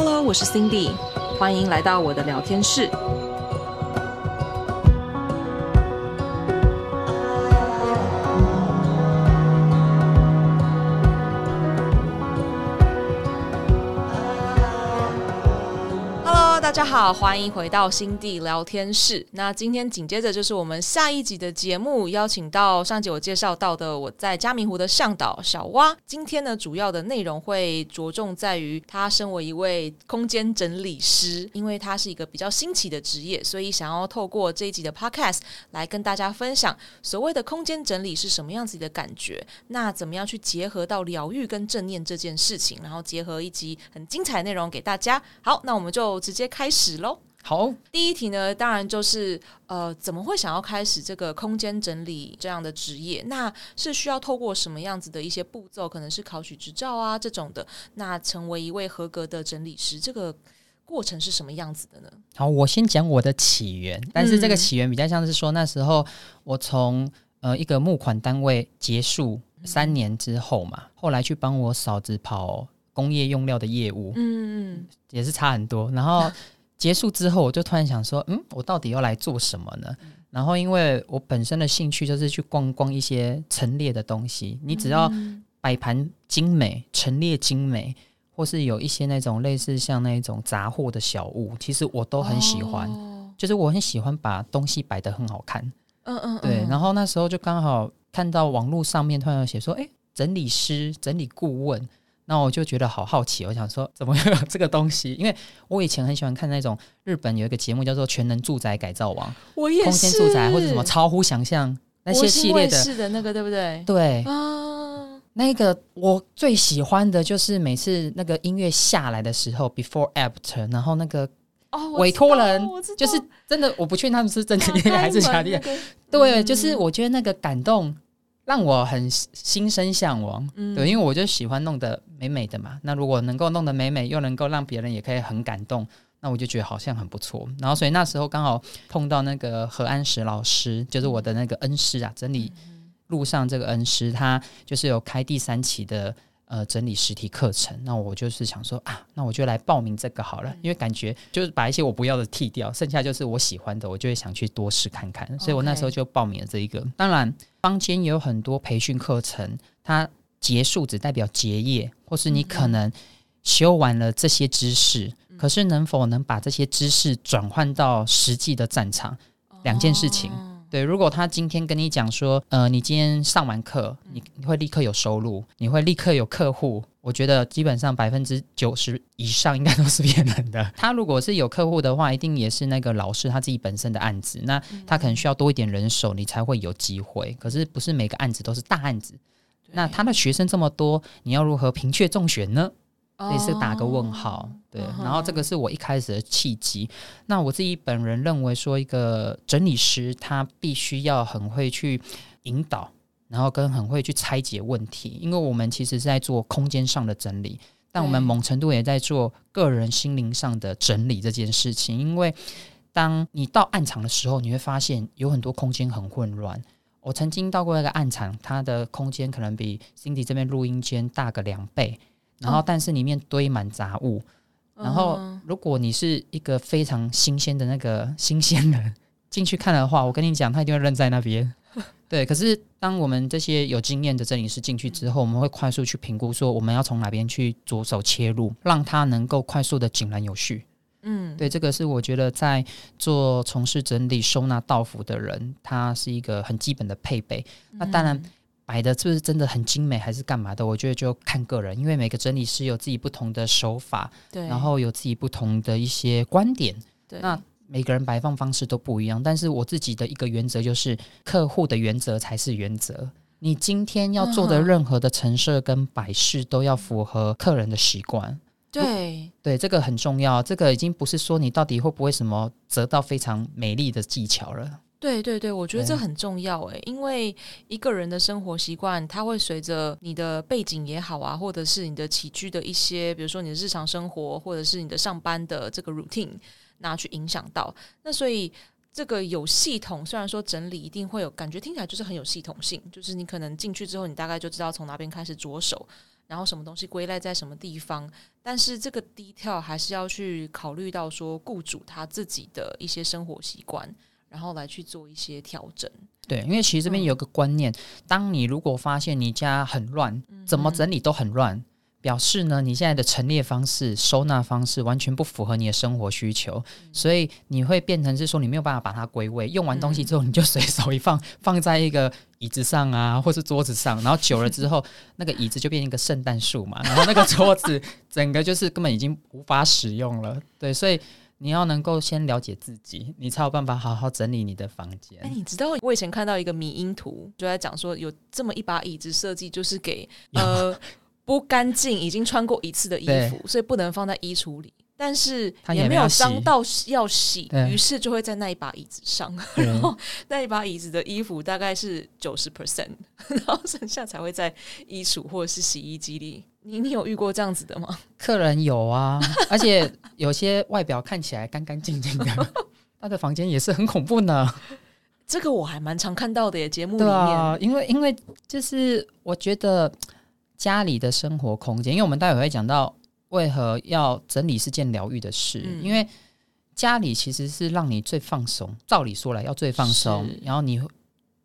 Hello，我是 Cindy，欢迎来到我的聊天室。大家好，欢迎回到新地聊天室。那今天紧接着就是我们下一集的节目，邀请到上集我介绍到的我在嘉明湖的向导小蛙。今天呢，主要的内容会着重在于他身为一位空间整理师，因为他是一个比较新奇的职业，所以想要透过这一集的 podcast 来跟大家分享所谓的空间整理是什么样子的感觉。那怎么样去结合到疗愈跟正念这件事情，然后结合一集很精彩的内容给大家。好，那我们就直接。开始喽！好，第一题呢，当然就是呃，怎么会想要开始这个空间整理这样的职业？那是需要透过什么样子的一些步骤？可能是考取执照啊这种的。那成为一位合格的整理师，这个过程是什么样子的呢？好，我先讲我的起源，但是这个起源比较像是说，那时候我从呃一个募款单位结束三年之后嘛，嗯、后来去帮我嫂子跑工业用料的业务，嗯嗯，也是差很多。然后结束之后，我就突然想说，嗯，我到底要来做什么呢？嗯、然后因为我本身的兴趣就是去逛逛一些陈列的东西，你只要摆盘精美、陈列精美，或是有一些那种类似像那种杂货的小物，其实我都很喜欢。哦、就是我很喜欢把东西摆得很好看。嗯嗯，嗯对。然后那时候就刚好看到网络上面突然有写说，哎，整理师、整理顾问。那我就觉得好好奇，我想说怎么会有这个东西？因为我以前很喜欢看那种日本有一个节目叫做《全能住宅改造王》，我也是，空间住宅或者什么超乎想象那些系列的，是的那个对不对？对啊，那个我最喜欢的就是每次那个音乐下来的时候，before after，然后那个哦委托人就是真的，我不确定他们是真的还是假的，那个、对，就是我觉得那个感动。让我很心生向往，嗯、对，因为我就喜欢弄得美美的嘛。那如果能够弄得美美，又能够让别人也可以很感动，那我就觉得好像很不错。然后，所以那时候刚好碰到那个何安石老师，就是我的那个恩师啊，整理路上这个恩师，他就是有开第三期的。呃，整理实体课程，那我就是想说啊，那我就来报名这个好了，因为感觉就是把一些我不要的剃掉，剩下就是我喜欢的，我就会想去多试看看，所以我那时候就报名了这一个。当然，坊间也有很多培训课程，它结束只代表结业，或是你可能修完了这些知识，嗯、可是能否能把这些知识转换到实际的战场，两件事情。哦对，如果他今天跟你讲说，呃，你今天上完课，你你会立刻有收入，你会立刻有客户，我觉得基本上百分之九十以上应该都是骗人的。他如果是有客户的话，一定也是那个老师他自己本身的案子，那他可能需要多一点人手，你才会有机会。可是不是每个案子都是大案子，那他的学生这么多，你要如何平确中选呢？也是打个问号，oh, 对，uh. 然后这个是我一开始的契机。那我自己本人认为说，一个整理师他必须要很会去引导，然后跟很会去拆解问题，因为我们其实是在做空间上的整理，但我们某程度也在做个人心灵上的整理这件事情。因为当你到暗场的时候，你会发现有很多空间很混乱。我曾经到过那个暗场，它的空间可能比 Cindy 这边录音间大个两倍。然后，但是里面堆满杂物。哦、然后，如果你是一个非常新鲜的那个新鲜人进去看的话，我跟你讲，他一定会愣在那边。对，可是当我们这些有经验的整理师进去之后，我们会快速去评估，说我们要从哪边去着手切入，让他能够快速的井然有序。嗯，对，这个是我觉得在做从事整理收纳道服的人，他是一个很基本的配备。那当然。摆的是不是真的很精美，还是干嘛的？我觉得就看个人，因为每个整理师有自己不同的手法，对，然后有自己不同的一些观点，对，那每个人摆放方式都不一样。但是我自己的一个原则就是，客户的原则才是原则。你今天要做的任何的陈设跟摆饰，都要符合客人的习惯。对，对，这个很重要。这个已经不是说你到底会不会什么折到非常美丽的技巧了。对对对，我觉得这很重要诶，对因为一个人的生活习惯，它会随着你的背景也好啊，或者是你的起居的一些，比如说你的日常生活，或者是你的上班的这个 routine，那去影响到。那所以这个有系统，虽然说整理一定会有感觉，听起来就是很有系统性，就是你可能进去之后，你大概就知道从哪边开始着手。然后什么东西归类在什么地方，但是这个 detail 还是要去考虑到说雇主他自己的一些生活习惯，然后来去做一些调整。对，因为其实这边有个观念，嗯、当你如果发现你家很乱，怎么整理都很乱。嗯表示呢，你现在的陈列方式、收纳方式完全不符合你的生活需求，嗯、所以你会变成是说你没有办法把它归位。用完东西之后，你就随手一放，放在一个椅子上啊，或是桌子上，然后久了之后，那个椅子就变成一个圣诞树嘛，然后那个桌子整个就是根本已经无法使用了。对，所以你要能够先了解自己，你才有办法好好整理你的房间。哎，你知道我以前看到一个迷因图，就在讲说有这么一把椅子设计，就是给 呃。不干净，已经穿过一次的衣服，所以不能放在衣橱里。但是也没有脏到要洗，于是就会在那一把椅子上。然后那一把椅子的衣服大概是九十 percent，然后剩下才会在衣橱或者是洗衣机里。你 你有遇过这样子的吗？客人有啊，而且有些外表看起来干干净净的，他的房间也是很恐怖呢。这个我还蛮常看到的耶，节目里面。因为因为就是我觉得。家里的生活空间，因为我们待会会讲到为何要整理是件疗愈的事，嗯、因为家里其实是让你最放松，照理说来要最放松，然后你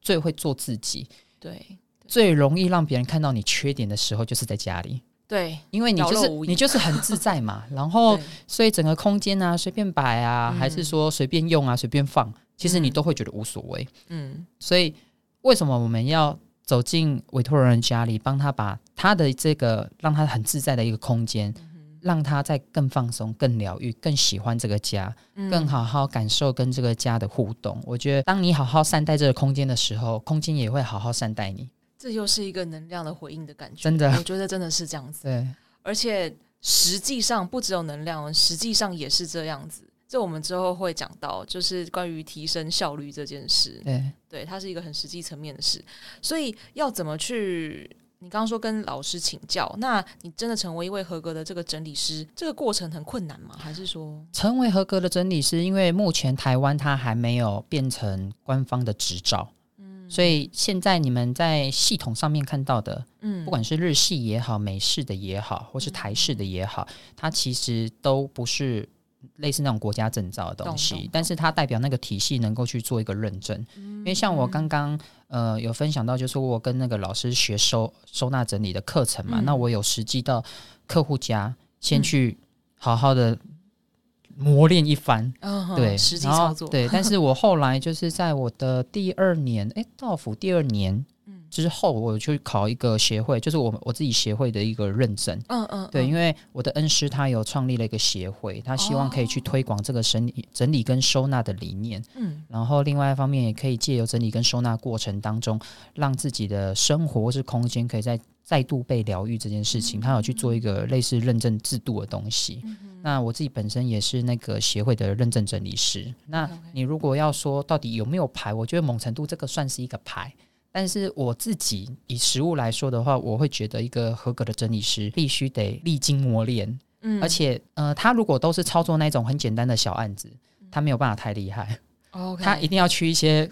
最会做自己，对，对最容易让别人看到你缺点的时候就是在家里，对，因为你就是你就是很自在嘛，然后所以整个空间啊随便摆啊，嗯、还是说随便用啊随便放，其实你都会觉得无所谓，嗯，所以为什么我们要？走进委托人家里，帮他把他的这个让他很自在的一个空间，让他在更放松、更疗愈、更喜欢这个家，嗯、更好好感受跟这个家的互动。我觉得，当你好好善待这个空间的时候，空间也会好好善待你。这又是一个能量的回应的感觉，真的，我觉得真的是这样子。对，而且实际上不只有能量，实际上也是这样子。这我们之后会讲到，就是关于提升效率这件事。对，对，它是一个很实际层面的事。所以要怎么去？你刚刚说跟老师请教，那你真的成为一位合格的这个整理师，这个过程很困难吗？还是说成为合格的整理师？因为目前台湾它还没有变成官方的执照，嗯，所以现在你们在系统上面看到的，嗯，不管是日系也好、美式的也好，或是台式的也好，它其实都不是。类似那种国家证照的东西，但是它代表那个体系能够去做一个认证。嗯、因为像我刚刚呃有分享到，就是我跟那个老师学收收纳整理的课程嘛，嗯、那我有实际到客户家先去好好的磨练一番，嗯、对，实际操作对。但是我 后来就是在我的第二年，哎，到府第二年。之后，我去考一个协会，就是我我自己协会的一个认证。嗯嗯，对，因为我的恩师他有创立了一个协会，他希望可以去推广这个整理、整理跟收纳的理念。嗯，然后另外一方面也可以借由整理跟收纳过程当中，让自己的生活或是空间可以再再度被疗愈这件事情，他有去做一个类似认证制度的东西。嗯，那我自己本身也是那个协会的认证整理师。那你如果要说到底有没有牌，我觉得某程度这个算是一个牌。但是我自己以实物来说的话，我会觉得一个合格的整理师必须得历经磨练，嗯，而且呃，他如果都是操作那种很简单的小案子，他没有办法太厉害.他一定要去一些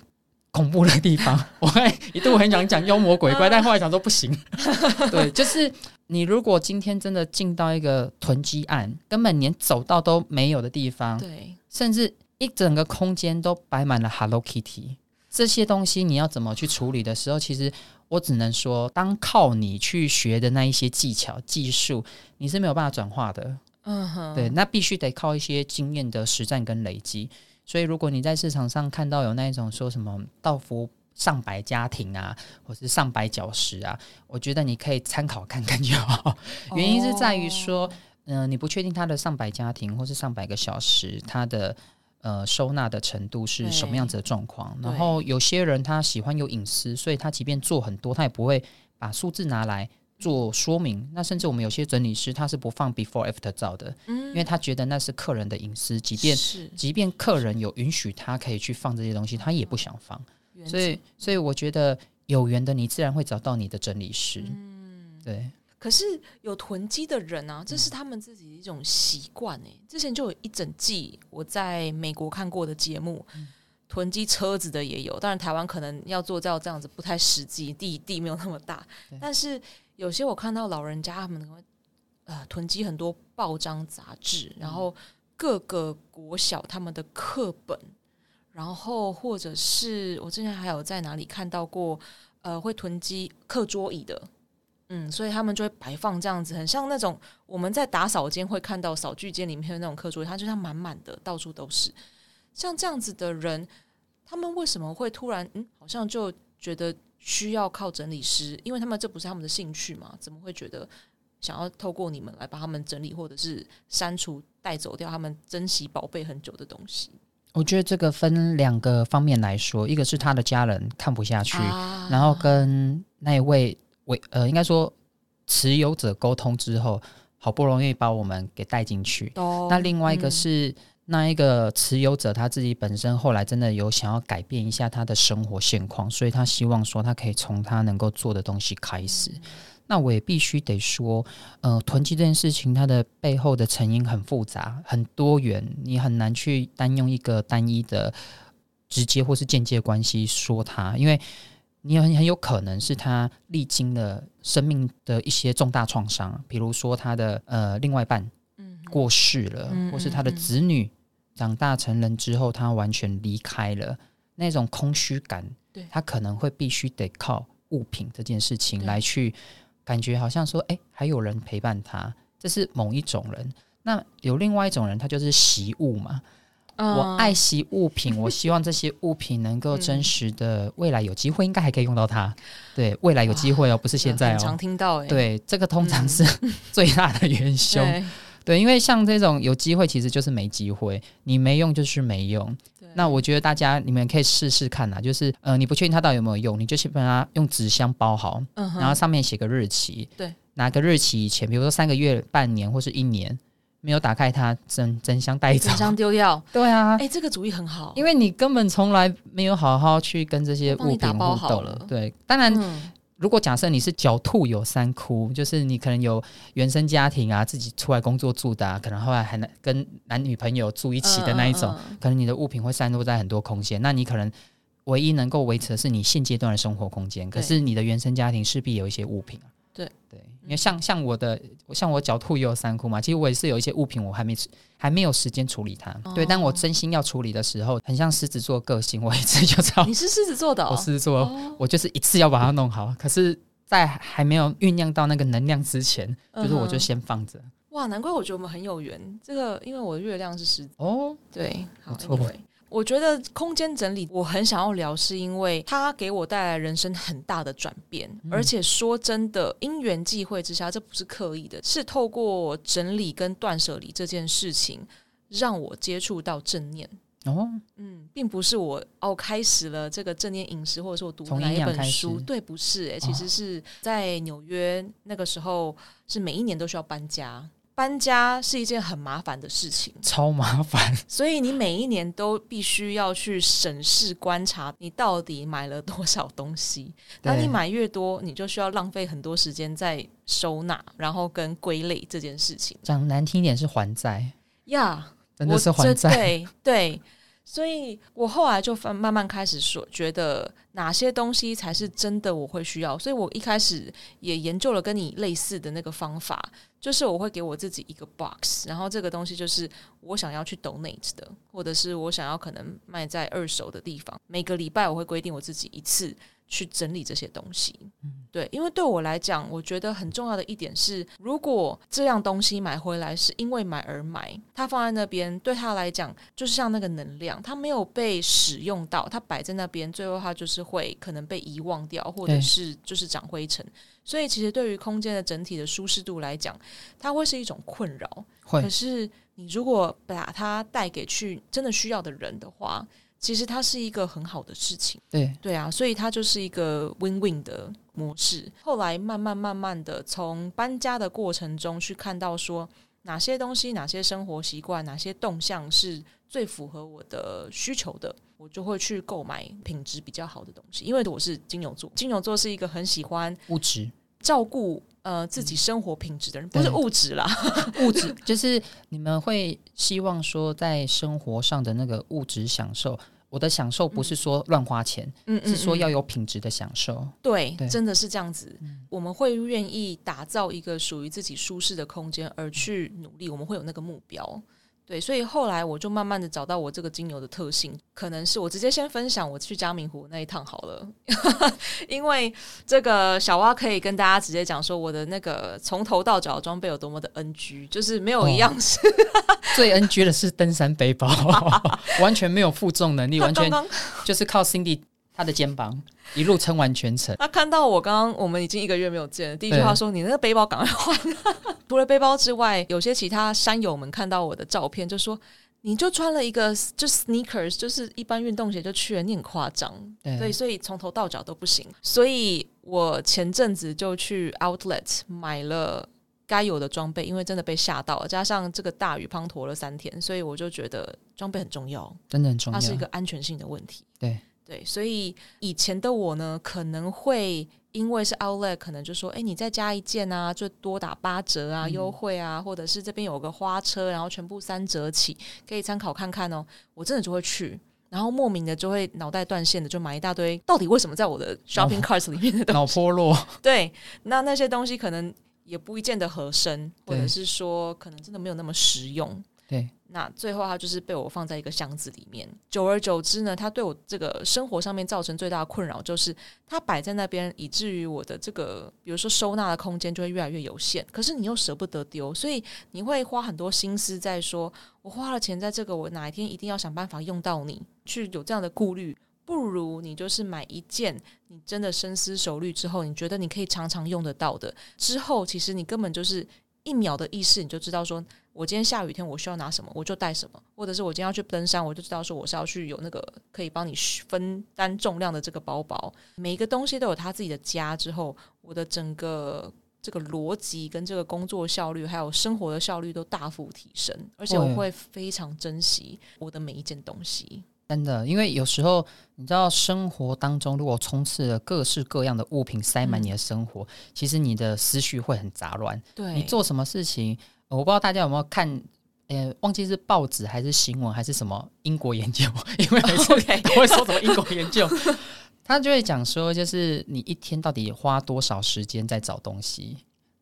恐怖的地方。我会一度很想讲妖魔鬼怪，但后来想说不行，对，就是你如果今天真的进到一个囤积案，根本连走道都没有的地方，对，甚至一整个空间都摆满了 Hello Kitty。这些东西你要怎么去处理的时候，其实我只能说，当靠你去学的那一些技巧、技术，你是没有办法转化的。嗯哼，对，那必须得靠一些经验的实战跟累积。所以，如果你在市场上看到有那一种说什么到付上百家庭啊，或是上百小时啊，我觉得你可以参考看看就好。原因是在于说，嗯、你不确定他的上百家庭或是上百个小时，他的。呃，收纳的程度是什么样子的状况？然后有些人他喜欢有隐私，所以他即便做很多，他也不会把数字拿来做说明。那甚至我们有些整理师他是不放 before after 照的，嗯，因为他觉得那是客人的隐私，即便是即便客人有允许他可以去放这些东西，他也不想放。所以，所以我觉得有缘的你自然会找到你的整理师，嗯，对。可是有囤积的人啊，这是他们自己的一种习惯诶。之前就有一整季我在美国看过的节目，嗯、囤积车子的也有。当然台湾可能要做到这样子不太实际，地地没有那么大。但是有些我看到老人家他们会呃囤积很多报章杂志，然后各个国小他们的课本，然后或者是我之前还有在哪里看到过，呃，会囤积课桌椅的，嗯，所以他们就会摆放这样子，很像那种我们在打扫间会看到扫具间里面的那种课桌椅，它就像满满的，到处都是。像这样子的人，他们为什么会突然嗯，好像就觉得需要靠整理师？因为他们这不是他们的兴趣嘛？怎么会觉得想要透过你们来帮他们整理，或者是删除、带走掉他们珍惜宝贝很久的东西？我觉得这个分两个方面来说，一个是他的家人看不下去，啊、然后跟那一位为呃，应该说持有者沟通之后，好不容易把我们给带进去。哦、那另外一个是。嗯那一个持有者他自己本身后来真的有想要改变一下他的生活现况，所以他希望说他可以从他能够做的东西开始。那我也必须得说，呃，囤积这件事情它的背后的成因很复杂、很多元，你很难去单用一个单一的直接或是间接关系说它，因为你很很有可能是他历经了生命的一些重大创伤，比如说他的呃另外一半过世了，或是他的子女。长大成人之后，他完全离开了那种空虚感，对他可能会必须得靠物品这件事情来去感觉，好像说，哎，还有人陪伴他，这是某一种人。那有另外一种人，他就是习物嘛。嗯、我爱惜物品，我希望这些物品能够真实的未来有机会，应该还可以用到它。对，未来有机会哦，不是现在哦。常听到哎，对，这个通常是 最大的元凶。对，因为像这种有机会，其实就是没机会。你没用就是没用。对那我觉得大家你们可以试试看呐，就是呃，你不确定它到底有没有用，你就先把它用纸箱包好，嗯、然后上面写个日期。对，哪个日期以前，比如说三个月、半年或是一年，没有打开它，真真箱带走，真箱丢掉。对啊，哎，这个主意很好，因为你根本从来没有好好去跟这些物品互动了。对，当然。嗯如果假设你是狡兔有三窟，就是你可能有原生家庭啊，自己出来工作住的，啊，可能后来还能跟男女朋友住一起的那一种，嗯嗯嗯、可能你的物品会散落在很多空间，那你可能唯一能够维持的是你现阶段的生活空间，可是你的原生家庭势必有一些物品啊。对对，因为像像我的，像我狡兔也有三窟嘛。其实我也是有一些物品，我还没还没有时间处理它。哦、对，但我真心要处理的时候，很像狮子座个性，我一次就知道。你是狮子座的、哦，我狮子座，哦、我就是一次要把它弄好。可是，在还没有酝酿到那个能量之前，就是我就先放着。哇，难怪我觉得我们很有缘。这个，因为我的月亮是狮子。哦，对，好，错。Anyway, 我觉得空间整理我很想要聊，是因为它给我带来人生很大的转变，嗯、而且说真的，因缘际会之下，这不是刻意的，是透过整理跟断舍离这件事情，让我接触到正念。哦，嗯，并不是我哦开始了这个正念饮食，或者是我读哪一本书，对，不是、欸，哎，其实是在纽约那个时候，是每一年都需要搬家。搬家是一件很麻烦的事情，超麻烦。所以你每一年都必须要去审视、观察你到底买了多少东西。当你买越多，你就需要浪费很多时间在收纳，然后跟归类这件事情。讲难听一点是还债呀，yeah, 真的是还债。对对。所以我后来就慢慢开始说，觉得哪些东西才是真的我会需要。所以我一开始也研究了跟你类似的那个方法，就是我会给我自己一个 box，然后这个东西就是我想要去 donate 的，或者是我想要可能卖在二手的地方。每个礼拜我会规定我自己一次。去整理这些东西，对，因为对我来讲，我觉得很重要的一点是，如果这样东西买回来是因为买而买，它放在那边，对他来讲就是像那个能量，它没有被使用到，它摆在那边，最后它就是会可能被遗忘掉，或者是就是长灰尘。所以，其实对于空间的整体的舒适度来讲，它会是一种困扰。可是，你如果把它带给去真的需要的人的话。其实它是一个很好的事情，对对啊，所以它就是一个 win-win 的模式。后来慢慢慢慢的从搬家的过程中去看到说哪些东西、哪些生活习惯、哪些动向是最符合我的需求的，我就会去购买品质比较好的东西。因为我是金牛座，金牛座是一个很喜欢物质照顾呃自己生活品质的人，不是物质啦，物质 就是你们会希望说在生活上的那个物质享受。我的享受不是说乱花钱，嗯，是说要有品质的享受。对，对，真的是这样子。嗯，我们会愿意打造一个属于自己舒适的空间，而去努力。我们会有那个目标。对，所以后来我就慢慢的找到我这个精油的特性，可能是我直接先分享我去嘉明湖那一趟好了，因为这个小蛙可以跟大家直接讲说我的那个从头到脚的装备有多么的 NG，就是没有一样是、哦、最 NG 的是登山背包，完全没有负重能力，完全就是靠 Cindy 他的肩膀一路撑完全程。他看到我刚刚我们已经一个月没有见了，第一句话说：“你那个背包赶快换。”除了背包之外，有些其他山友们看到我的照片，就说：“你就穿了一个就 sneakers，就是一般运动鞋就去了，你很夸张。”对，所以从头到脚都不行。所以我前阵子就去 Outlet 买了该有的装备，因为真的被吓到了，加上这个大雨滂沱了三天，所以我就觉得装备很重要，真的很重要，它是一个安全性的问题。对对，所以以前的我呢，可能会。因为是 Outlet，可能就说，哎，你再加一件啊，就多打八折啊，优惠啊，或者是这边有个花车，然后全部三折起，可以参考看看哦。我真的就会去，然后莫名的就会脑袋断线的，就买一大堆。到底为什么在我的 shopping cart 里面的东西？脑波落。对，那那些东西可能也不一见得合身，或者是说可能真的没有那么实用。对，那最后它就是被我放在一个箱子里面。久而久之呢，它对我这个生活上面造成最大的困扰，就是它摆在那边，以至于我的这个，比如说收纳的空间就会越来越有限。可是你又舍不得丢，所以你会花很多心思在说，我花了钱在这个，我哪一天一定要想办法用到你，去有这样的顾虑。不如你就是买一件，你真的深思熟虑之后，你觉得你可以常常用得到的，之后其实你根本就是一秒的意识，你就知道说。我今天下雨天，我需要拿什么，我就带什么；或者是我今天要去登山，我就知道说我是要去有那个可以帮你分担重量的这个包包。每一个东西都有它自己的家之后，我的整个这个逻辑跟这个工作效率，还有生活的效率都大幅提升，而且我会非常珍惜我的每一件东西。真的，因为有时候你知道，生活当中如果充斥了各式各样的物品塞满你的生活，嗯、其实你的思绪会很杂乱。对，你做什么事情？我不知道大家有没有看，呃，忘记是报纸还是新闻还是什么英国研究，因为每次 都会说什么英国研究，他就会讲说，就是你一天到底花多少时间在找东西？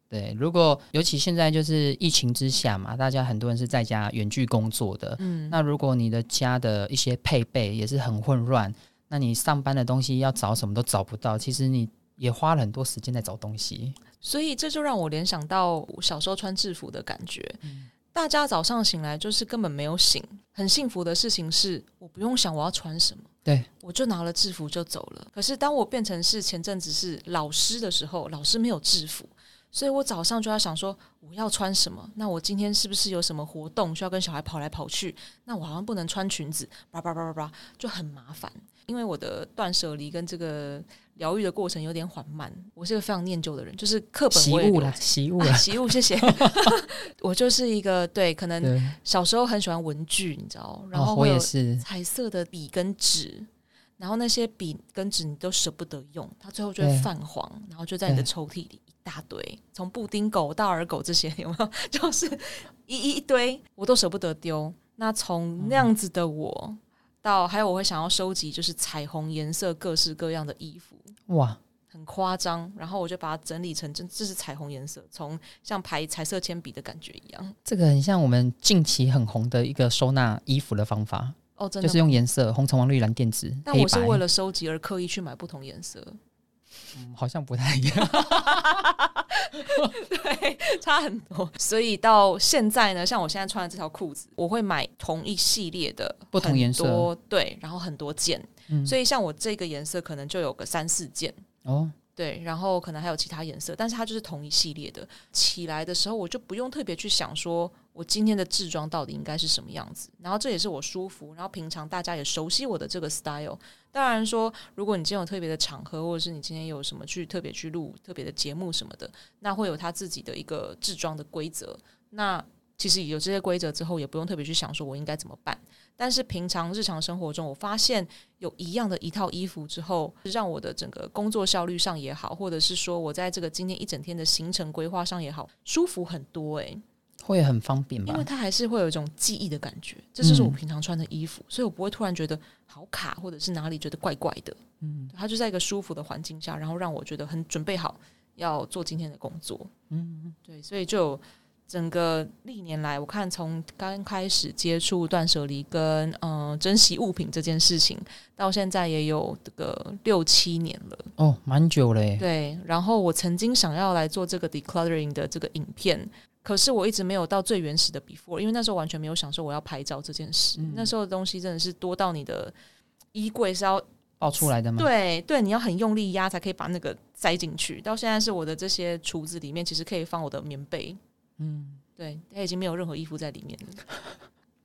对，如果尤其现在就是疫情之下嘛，大家很多人是在家远距工作的，嗯，那如果你的家的一些配备也是很混乱，那你上班的东西要找什么都找不到，其实你也花了很多时间在找东西。所以这就让我联想到小时候穿制服的感觉。嗯，大家早上醒来就是根本没有醒，很幸福的事情是我不用想我要穿什么，对，我就拿了制服就走了。可是当我变成是前阵子是老师的时候，老师没有制服，所以我早上就要想说我要穿什么。那我今天是不是有什么活动需要跟小孩跑来跑去？那我好像不能穿裙子，叭叭叭叭叭，就很麻烦。因为我的断舍离跟这个疗愈的过程有点缓慢，我是一个非常念旧的人，就是课本习物了，习物了，习物，谢谢。我就是一个对，可能小时候很喜欢文具，你知道，然后我也是彩色的笔跟纸，然后那些笔跟纸你都舍不得用，它最后就会泛黄，然后就在你的抽屉里一大堆，从布丁狗到耳狗这些有没有？就是一一一堆，我都舍不得丢。那从那样子的我。嗯到还有我会想要收集，就是彩虹颜色各式各样的衣服，哇，很夸张。然后我就把它整理成这这是彩虹颜色，从像排彩色铅笔的感觉一样。这个很像我们近期很红的一个收纳衣服的方法哦，真的就是用颜色红橙黄绿蓝靛紫。但我是为了收集而刻意去买不同颜色。嗯，好像不太一样，对，差很多。所以到现在呢，像我现在穿的这条裤子，我会买同一系列的不同颜色，对，然后很多件。嗯，所以像我这个颜色可能就有个三四件哦。对，然后可能还有其他颜色，但是它就是同一系列的。起来的时候，我就不用特别去想，说我今天的制装到底应该是什么样子。然后这也是我舒服，然后平常大家也熟悉我的这个 style。当然说，如果你今天有特别的场合，或者是你今天有什么去特别去录特别的节目什么的，那会有他自己的一个制装的规则。那其实有这些规则之后，也不用特别去想说我应该怎么办。但是平常日常生活中，我发现有一样的一套衣服之后，让我的整个工作效率上也好，或者是说我在这个今天一整天的行程规划上也好，舒服很多诶、欸，会很方便吧？因为它还是会有一种记忆的感觉，这就是我平常穿的衣服，嗯、所以我不会突然觉得好卡，或者是哪里觉得怪怪的。嗯，它就在一个舒服的环境下，然后让我觉得很准备好要做今天的工作。嗯，对，所以就。整个历年来，我看从刚开始接触断舍离跟嗯、呃、珍惜物品这件事情，到现在也有这个六七年了哦，蛮久嘞。对，然后我曾经想要来做这个 decluttering 的这个影片，可是我一直没有到最原始的 before，因为那时候完全没有想说我要拍照这件事。嗯、那时候的东西真的是多到你的衣柜是要爆出来的吗？对对，你要很用力压才可以把那个塞进去。到现在是我的这些橱子里面，其实可以放我的棉被。嗯，对，他已经没有任何衣服在里面了，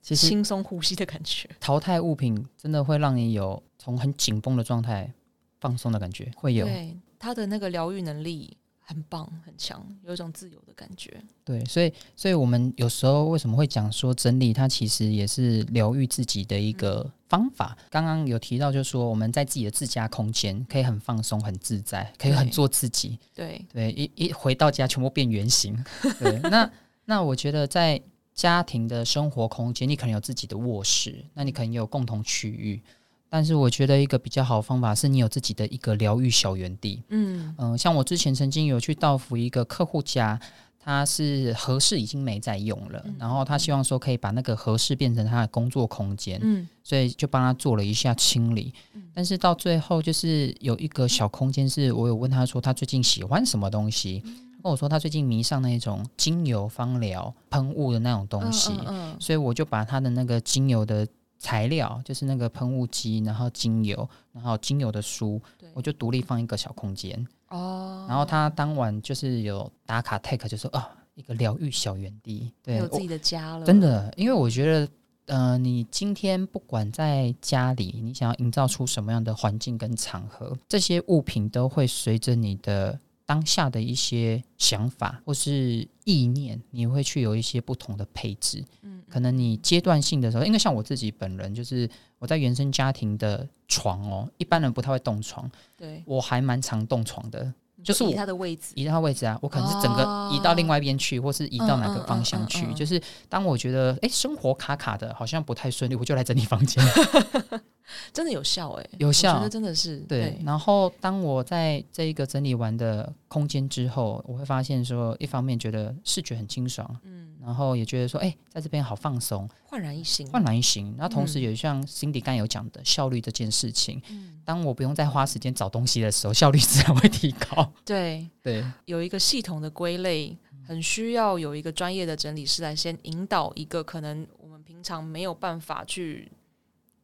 其实轻松呼吸的感觉。淘汰物品真的会让你有从很紧绷的状态放松的感觉，会有。对，他的那个疗愈能力很棒，很强，有一种自由的感觉。对，所以，所以我们有时候为什么会讲说整理，它其实也是疗愈自己的一个方法。刚刚、嗯、有提到，就是说我们在自己的自家空间可以很放松、很自在，可以很做自己。对对，一一回到家全部变原形。对，那那我觉得在家庭的生活空间，你可能有自己的卧室，那你可能也有共同区域。但是我觉得一个比较好的方法是你有自己的一个疗愈小园地。嗯嗯、呃，像我之前曾经有去到服一个客户家。他是合适已经没在用了，嗯、然后他希望说可以把那个合适变成他的工作空间，嗯，所以就帮他做了一下清理。嗯、但是到最后就是有一个小空间，是我有问他说他最近喜欢什么东西，嗯、跟我说他最近迷上那种精油芳疗喷雾的那种东西，嗯嗯嗯、所以我就把他的那个精油的材料，就是那个喷雾机，然后精油，然后精油的书，我就独立放一个小空间。哦，然后他当晚就是有打卡 take，就说啊，一个疗愈小园地，对，有自己的家了。真的，因为我觉得，呃，你今天不管在家里，你想要营造出什么样的环境跟场合，这些物品都会随着你的当下的一些想法或是意念，你会去有一些不同的配置。嗯，可能你阶段性的时候，因为像我自己本人就是。我在原生家庭的床哦，一般人不太会动床，对，我还蛮常动床的，就是移他的位置，移他的位置啊，我可能是整个移到另外一边去，哦、或是移到哪个方向去，嗯嗯嗯嗯、就是当我觉得哎、欸，生活卡卡的，好像不太顺利，我就来整理房间。真的有效哎、欸，有效，我觉得真的是对。对，然后当我在这一个整理完的空间之后，我会发现说，一方面觉得视觉很清爽，嗯，然后也觉得说，哎，在这边好放松，焕然一新，焕然一新。然后同时也像 Cindy 刚有讲的效率这件事情，嗯，当我不用再花时间找东西的时候，效率自然会提高。对对，对有一个系统的归类，很需要有一个专业的整理师来先引导一个可能我们平常没有办法去。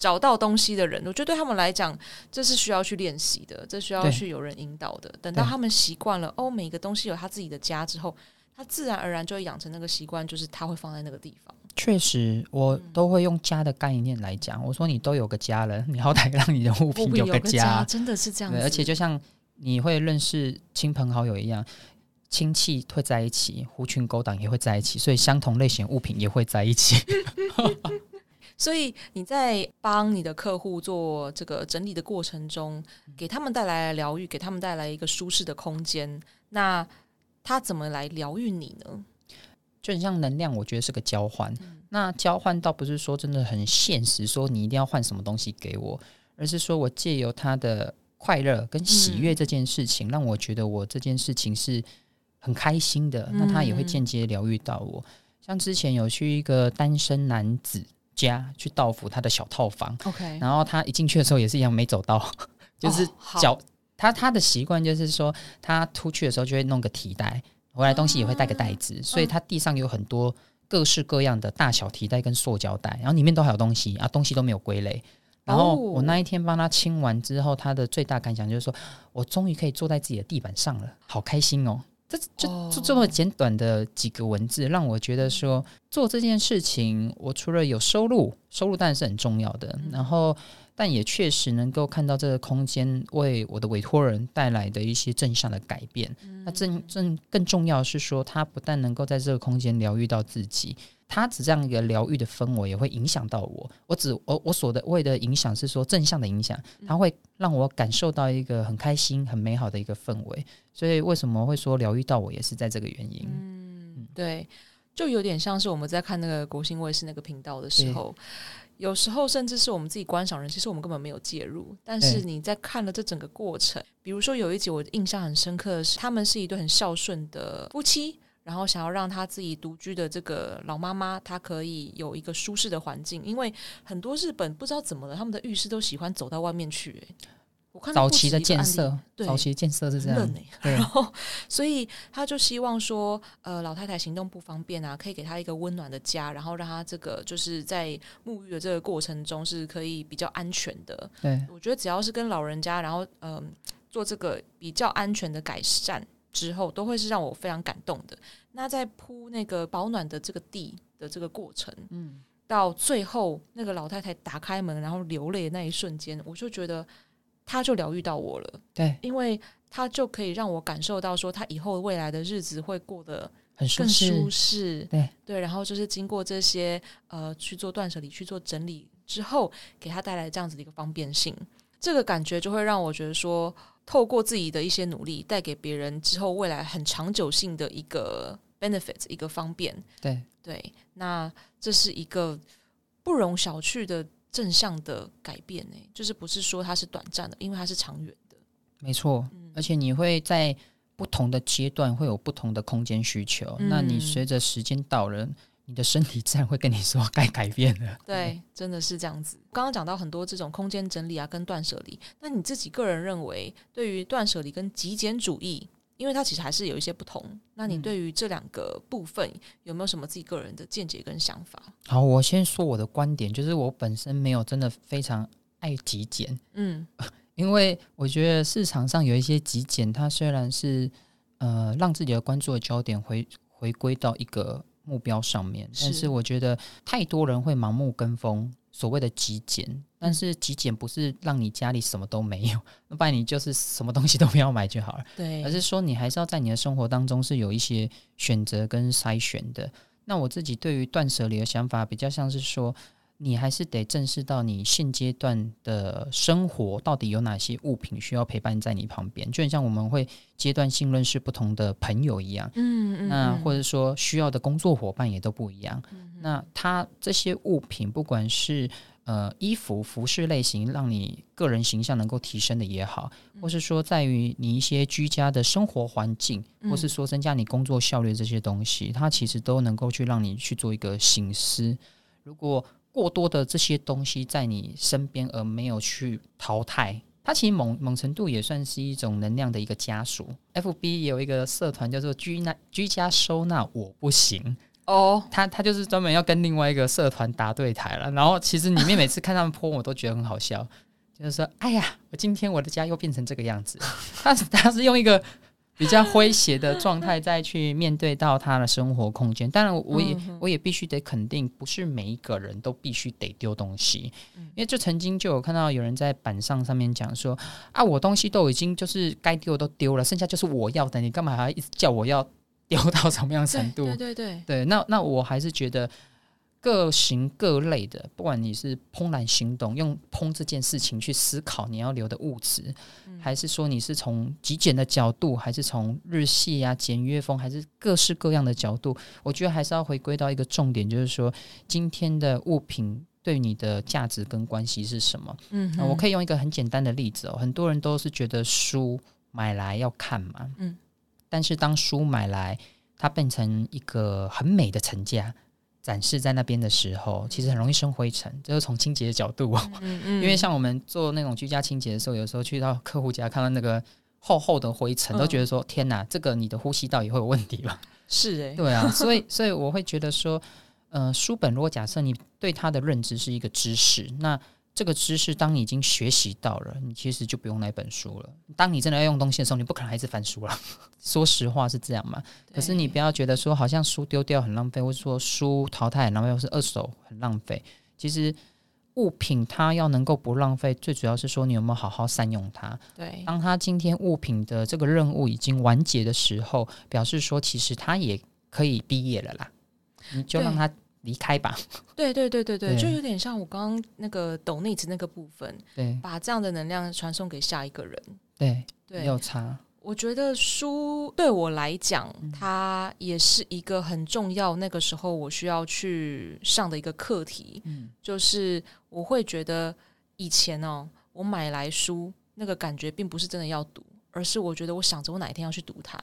找到东西的人，我觉得对他们来讲，这是需要去练习的，这需要去有人引导的。等到他们习惯了，哦，每个东西有他自己的家之后，他自然而然就会养成那个习惯，就是他会放在那个地方。确实，我都会用家的概念来讲。嗯、我说你都有个家了，你好歹让你的物品有个家，个家真的是这样子。而且就像你会认识亲朋好友一样，亲戚会在一起，狐群狗党也会在一起，所以相同类型物品也会在一起。所以你在帮你的客户做这个整理的过程中，给他们带来疗愈，给他们带来一个舒适的空间。那他怎么来疗愈你呢？就很像能量，我觉得是个交换。嗯、那交换倒不是说真的很现实，说你一定要换什么东西给我，而是说我借由他的快乐跟喜悦这件事情，嗯、让我觉得我这件事情是很开心的。嗯、那他也会间接疗愈到我。像之前有去一个单身男子。家去到府他的小套房，OK，然后他一进去的时候也是一样没走到，就是脚、oh, 他他的习惯就是说他出去的时候就会弄个提袋，回来东西也会带个袋子，uh, 所以他地上有很多各式各样的大小提袋跟塑胶袋，然后里面都还有东西啊，东西都没有归类。然后我那一天帮他清完之后，他的最大感想就是说我终于可以坐在自己的地板上了，好开心哦。这就就这么简短的几个文字，让我觉得说做这件事情，我除了有收入，收入当然是很重要的，然后但也确实能够看到这个空间为我的委托人带来的一些正向的改变。那正正更重要是说，他不但能够在这个空间疗愈到自己。他只这样一个疗愈的氛围也会影响到我。我只我我所的谓的影响是说正向的影响，它会让我感受到一个很开心、很美好的一个氛围。所以为什么会说疗愈到我，也是在这个原因。嗯，对。就有点像是我们在看那个国新卫视那个频道的时候，有时候甚至是我们自己观赏人，其实我们根本没有介入，但是你在看了这整个过程，比如说有一集我印象很深刻的是，他们是一对很孝顺的夫妻。然后想要让他自己独居的这个老妈妈，她可以有一个舒适的环境，因为很多日本不知道怎么了，他们的浴室都喜欢走到外面去。我看早期的建设，对，早期建设是这样。然后，所以他就希望说，呃，老太太行动不方便啊，可以给她一个温暖的家，然后让她这个就是在沐浴的这个过程中是可以比较安全的。对，我觉得只要是跟老人家，然后嗯、呃，做这个比较安全的改善。之后都会是让我非常感动的。那在铺那个保暖的这个地的这个过程，嗯，到最后那个老太太打开门然后流泪的那一瞬间，我就觉得她就疗愈到我了。对，因为她就可以让我感受到说，她以后未来的日子会过得很更舒适。对对，然后就是经过这些呃去做断舍离、去做整理之后，给她带来这样子的一个方便性，这个感觉就会让我觉得说。透过自己的一些努力，带给别人之后未来很长久性的一个 benefit，一个方便。对对，那这是一个不容小觑的正向的改变呢，就是不是说它是短暂的，因为它是长远的。没错，嗯，而且你会在不同的阶段会有不同的空间需求，嗯，那你随着时间到了。你的身体自然会跟你说该改变了。对，真的是这样子。刚刚讲到很多这种空间整理啊，跟断舍离。那你自己个人认为，对于断舍离跟极简主义，因为它其实还是有一些不同。那你对于这两个部分有没有什么自己个人的见解跟想法？好，我先说我的观点，就是我本身没有真的非常爱极简。嗯，因为我觉得市场上有一些极简，它虽然是呃让自己的关注的焦点回回归到一个。目标上面，但是我觉得太多人会盲目跟风所谓的极简，但是极简不是让你家里什么都没有，那 不然你就是什么东西都不要买就好了。对，而是说你还是要在你的生活当中是有一些选择跟筛选的。那我自己对于断舍离的想法比较像是说。你还是得正视到你现阶段的生活到底有哪些物品需要陪伴在你旁边，就很像我们会阶段性认识不同的朋友一样，嗯嗯，那或者说需要的工作伙伴也都不一样。嗯、那他这些物品，不管是呃衣服、服饰类型，让你个人形象能够提升的也好，或是说在于你一些居家的生活环境，或是说增加你工作效率这些东西，它其实都能够去让你去做一个醒思。如果过多的这些东西在你身边，而没有去淘汰，它其实某某程度也算是一种能量的一个枷锁。FB 有一个社团叫做居纳居家收纳我不行哦，他他就是专门要跟另外一个社团打对台了。然后其实里面每次看他们 po，我都觉得很好笑，就是说，哎呀，我今天我的家又变成这个样子。他他是用一个。比较诙谐的状态再去面对到他的生活空间，当然我也我也必须得肯定，不是每一个人都必须得丢东西，因为就曾经就有看到有人在板上上面讲说啊，我东西都已经就是该丢都丢了，剩下就是我要的，你干嘛还要一直叫我要丢到什么样程度？对对对对，对，那那我还是觉得。各型各类的，不管你是怦然心动，用怦这件事情去思考你要留的物质，嗯、还是说你是从极简的角度，还是从日系啊简约风，还是各式各样的角度，我觉得还是要回归到一个重点，就是说今天的物品对你的价值跟关系是什么？嗯、呃，我可以用一个很简单的例子哦，很多人都是觉得书买来要看嘛，嗯，但是当书买来，它变成一个很美的层架。展示在那边的时候，其实很容易生灰尘。这是从清洁的角度，嗯 嗯，因为像我们做那种居家清洁的时候，有时候去到客户家看到那个厚厚的灰尘，都觉得说：“天哪，这个你的呼吸道也会有问题吧？” 是诶，对啊，所以所以我会觉得说，呃，书本如果假设你对它的认知是一个知识，那。这个知识，当你已经学习到了，你其实就不用那本书了。当你真的要用东西的时候，你不可能还是翻书了。说实话是这样嘛？可是你不要觉得说，好像书丢掉很浪费，或者说书淘汰很浪费，或是二手很浪费。其实物品它要能够不浪费，最主要是说你有没有好好善用它。对，当它今天物品的这个任务已经完结的时候，表示说其实它也可以毕业了啦。你就让它。离开吧。对对对对对，就有点像我刚刚那个 donate 那个部分，对，把这样的能量传送给下一个人。对对，没有差。我觉得书对我来讲，它也是一个很重要。那个时候我需要去上的一个课题，嗯，就是我会觉得以前哦，我买来书那个感觉并不是真的要读，而是我觉得我想着我哪一天要去读它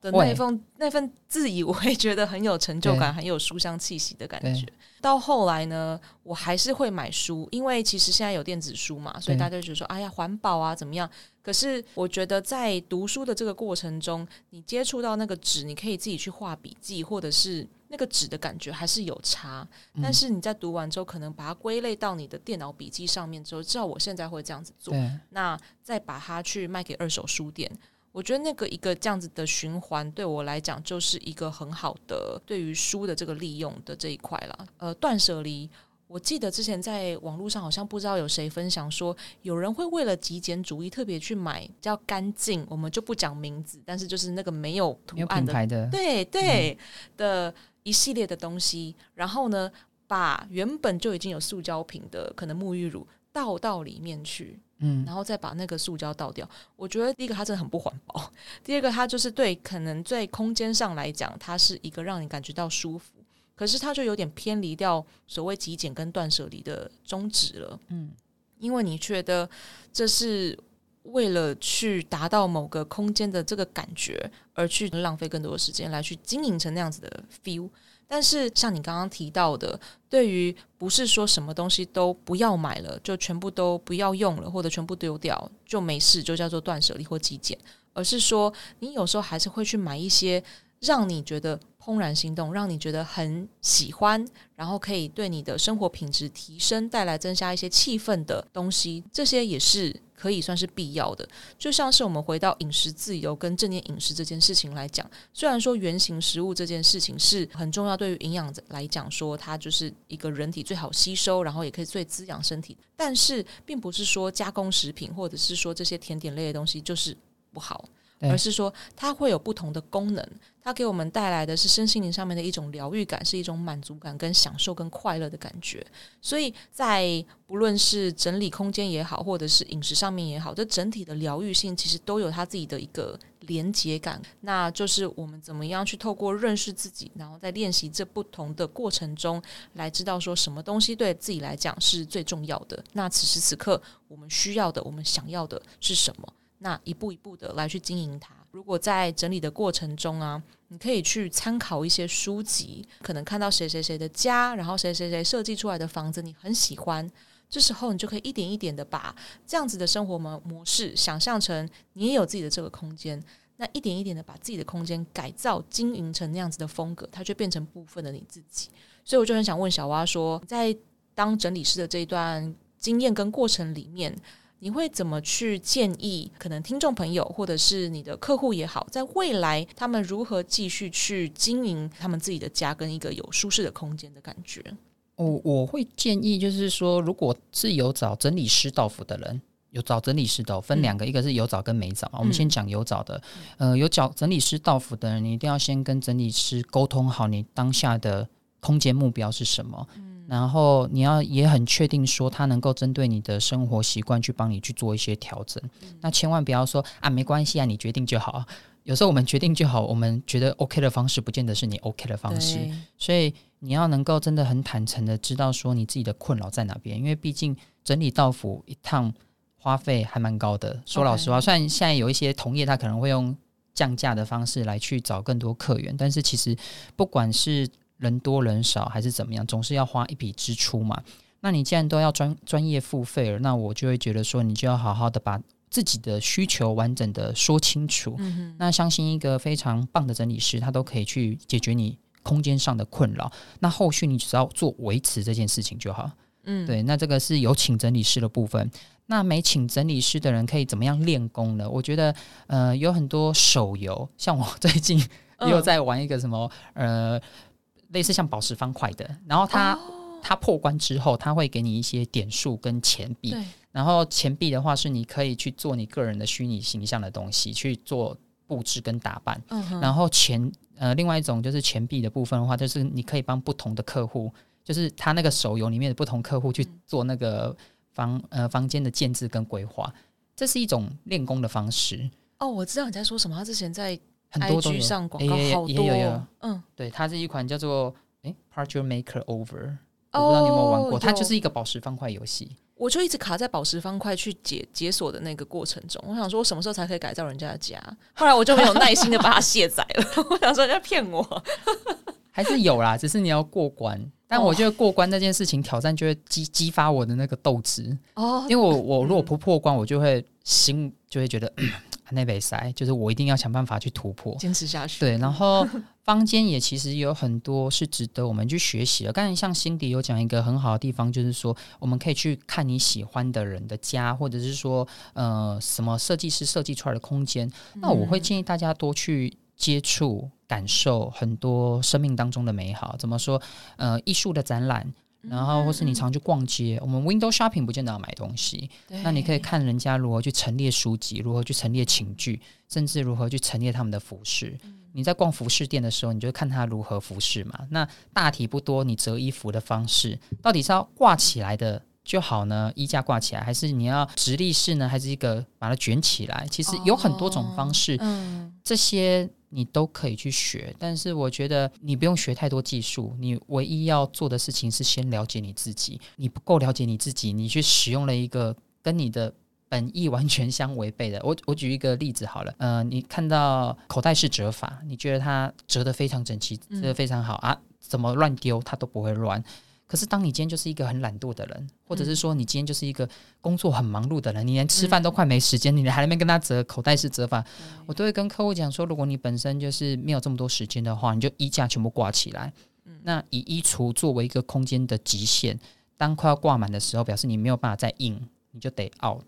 的那份那份自以为觉得很有成就感、很有书香气息的感觉。到后来呢，我还是会买书，因为其实现在有电子书嘛，所以大家就觉得说：“哎呀，环保啊，怎么样？”可是我觉得在读书的这个过程中，你接触到那个纸，你可以自己去画笔记，或者是那个纸的感觉还是有差。但是你在读完之后，可能把它归类到你的电脑笔记上面之后，至少我现在会这样子做，那再把它去卖给二手书店。我觉得那个一个这样子的循环对我来讲就是一个很好的对于书的这个利用的这一块了。呃，断舍离，我记得之前在网络上好像不知道有谁分享说，有人会为了极简主义特别去买比较干净，我们就不讲名字，但是就是那个没有图案的，的对对、嗯、的一系列的东西，然后呢，把原本就已经有塑胶瓶的可能沐浴乳倒到里面去。嗯，然后再把那个塑胶倒掉。我觉得第一个它真的很不环保，第二个它就是对可能在空间上来讲，它是一个让你感觉到舒服，可是它就有点偏离掉所谓极简跟断舍离的宗旨了。嗯，因为你觉得这是为了去达到某个空间的这个感觉，而去浪费更多的时间来去经营成那样子的 feel。但是像你刚刚提到的，对于不是说什么东西都不要买了，就全部都不要用了，或者全部丢掉就没事，就叫做断舍离或极简，而是说你有时候还是会去买一些让你觉得怦然心动，让你觉得很喜欢，然后可以对你的生活品质提升、带来增加一些气氛的东西，这些也是。可以算是必要的，就像是我们回到饮食自由跟正念饮食这件事情来讲，虽然说原型食物这件事情是很重要，对于营养来讲说它就是一个人体最好吸收，然后也可以最滋养身体，但是并不是说加工食品或者是说这些甜点类的东西就是不好。而是说，它会有不同的功能，它给我们带来的是身心灵上面的一种疗愈感，是一种满足感、跟享受、跟快乐的感觉。所以在不论是整理空间也好，或者是饮食上面也好，这整体的疗愈性其实都有它自己的一个连结感。那就是我们怎么样去透过认识自己，然后在练习这不同的过程中，来知道说什么东西对自己来讲是最重要的。那此时此刻，我们需要的、我们想要的是什么？那一步一步的来去经营它。如果在整理的过程中啊，你可以去参考一些书籍，可能看到谁谁谁的家，然后谁谁谁设计出来的房子，你很喜欢，这时候你就可以一点一点的把这样子的生活模模式想象成你也有自己的这个空间，那一点一点的把自己的空间改造经营成那样子的风格，它就变成部分的你自己。所以我就很想问小蛙说，在当整理师的这一段经验跟过程里面。你会怎么去建议？可能听众朋友或者是你的客户也好，在未来他们如何继续去经营他们自己的家，跟一个有舒适的空间的感觉？我我会建议，就是说，如果是有找整理师到府的人，有找整理师的分两个，嗯、一个是有找跟没找。我们先讲有找的，嗯、呃，有找整理师到府的人，你一定要先跟整理师沟通好你当下的空间目标是什么。嗯然后你要也很确定说，他能够针对你的生活习惯去帮你去做一些调整。嗯、那千万不要说啊，没关系啊，你决定就好。有时候我们决定就好，我们觉得 OK 的方式，不见得是你 OK 的方式。所以你要能够真的很坦诚的知道说你自己的困扰在哪边，因为毕竟整理到府一趟花费还蛮高的。说老实话虽然现在有一些同业他可能会用降价的方式来去找更多客源，但是其实不管是人多人少还是怎么样，总是要花一笔支出嘛。那你既然都要专专业付费了，那我就会觉得说，你就要好好的把自己的需求完整的说清楚。那相信一个非常棒的整理师，他都可以去解决你空间上的困扰。那后续你只要做维持这件事情就好。嗯，对。那这个是有请整理师的部分。那没请整理师的人可以怎么样练功呢？我觉得，呃，有很多手游，像我最近又在玩一个什么，呃。类似像宝石方块的，然后它、哦、它破关之后，它会给你一些点数跟钱币。对然后钱币的话是你可以去做你个人的虚拟形象的东西，去做布置跟打扮。然后钱呃，另外一种就是钱币的部分的话，就是你可以帮不同的客户，就是他那个手游里面的不同客户去做那个房呃房间的建制跟规划，这是一种练功的方式。哦，我知道你在说什么。他之前在很多 IG 上广告好多。嗯，对，它是一款叫做诶 Parchment Maker Over，我不知道你有没有玩过，它就是一个宝石方块游戏。我就一直卡在宝石方块去解解锁的那个过程中，我想说，我什么时候才可以改造人家的家？后来我就没有耐心的把它卸载了。我想说，人家骗我，还是有啦，只是你要过关。但我觉得过关这件事情挑战就会激激发我的那个斗志哦，因为我我如果不破关，我就会心就会觉得。那被塞，就是我一定要想办法去突破，坚持下去。对，然后 坊间也其实有很多是值得我们去学习的。刚才像辛迪有讲一个很好的地方，就是说我们可以去看你喜欢的人的家，或者是说呃什么设计师设计出来的空间。那我会建议大家多去接触、感受很多生命当中的美好。怎么说？呃，艺术的展览。然后，或是你常去逛街，我们 window shopping 不见得要买东西。那你可以看人家如何去陈列书籍，如何去陈列寝具，甚至如何去陈列他们的服饰。你在逛服饰店的时候，你就看他如何服饰嘛。那大体不多，你折衣服的方式到底是要挂起来的就好呢？衣架挂起来，还是你要直立式呢？还是一个把它卷起来？其实有很多种方式。嗯，这些。你都可以去学，但是我觉得你不用学太多技术，你唯一要做的事情是先了解你自己。你不够了解你自己，你去使用了一个跟你的本意完全相违背的。我我举一个例子好了，呃，你看到口袋式折法，你觉得它折得非常整齐，折得非常好、嗯、啊，怎么乱丢它都不会乱。可是，当你今天就是一个很懒惰的人，或者是说你今天就是一个工作很忙碌的人，嗯、你连吃饭都快没时间，嗯、你还在那边跟他折口袋式折法，嗯、我都会跟客户讲说，如果你本身就是没有这么多时间的话，你就衣架全部挂起来。嗯、那以衣橱作为一个空间的极限，当快要挂满的时候，表示你没有办法再硬，你就得 out，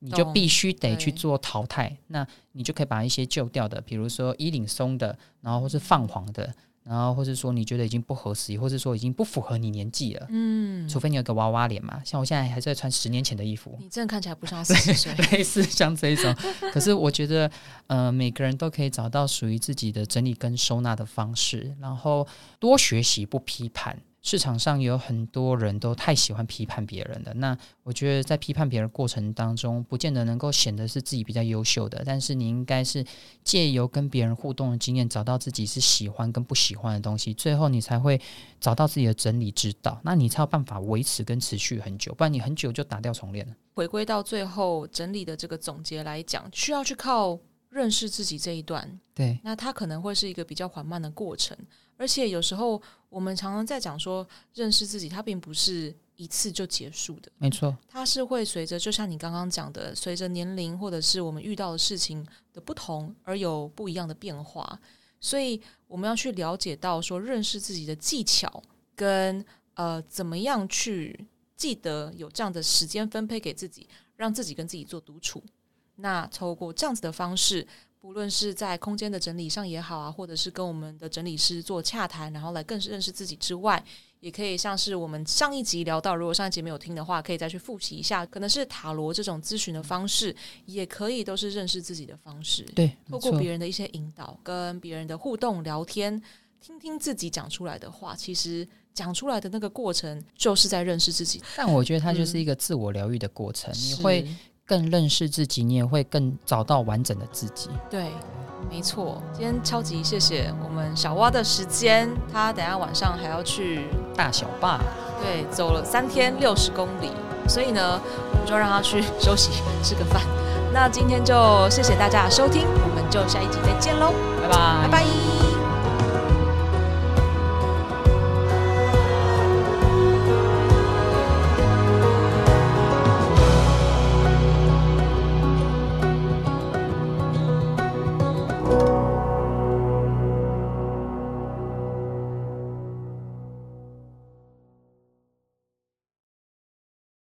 你就必须得去做淘汰。那你就可以把一些旧掉的，比如说衣领松的，然后或是泛黄的。然后，或是说你觉得已经不合时宜，或是说已经不符合你年纪了，嗯，除非你有个娃娃脸嘛，像我现在还是在穿十年前的衣服，你真的看起来不像四十岁，类似像这一种。可是我觉得，呃，每个人都可以找到属于自己的整理跟收纳的方式，然后多学习，不批判。市场上有很多人都太喜欢批判别人了。那我觉得在批判别人过程当中，不见得能够显得是自己比较优秀的。但是你应该是借由跟别人互动的经验，找到自己是喜欢跟不喜欢的东西，最后你才会找到自己的整理之道。那你才有办法维持跟持续很久，不然你很久就打掉重练了。回归到最后整理的这个总结来讲，需要去靠认识自己这一段。对，那它可能会是一个比较缓慢的过程。而且有时候我们常常在讲说，认识自己，它并不是一次就结束的。没错，它是会随着，就像你刚刚讲的，随着年龄或者是我们遇到的事情的不同而有不一样的变化。所以我们要去了解到说，认识自己的技巧跟呃，怎么样去记得有这样的时间分配给自己，让自己跟自己做独处。那透过这样子的方式。无论是在空间的整理上也好啊，或者是跟我们的整理师做洽谈，然后来更认识自己之外，也可以像是我们上一集聊到，如果上一集没有听的话，可以再去复习一下，可能是塔罗这种咨询的方式，也可以都是认识自己的方式。对，透过别人的一些引导，跟别人的互动聊天，听听自己讲出来的话，其实讲出来的那个过程就是在认识自己。但我觉得它就是一个自我疗愈的过程，嗯、你会。更认识自己，你也会更找到完整的自己。对，没错。今天超级谢谢我们小蛙的时间，他等下晚上还要去大小坝。对，走了三天六十公里，所以呢，我们就让他去 休息吃个饭。那今天就谢谢大家的收听，我们就下一集再见喽，拜拜，拜拜。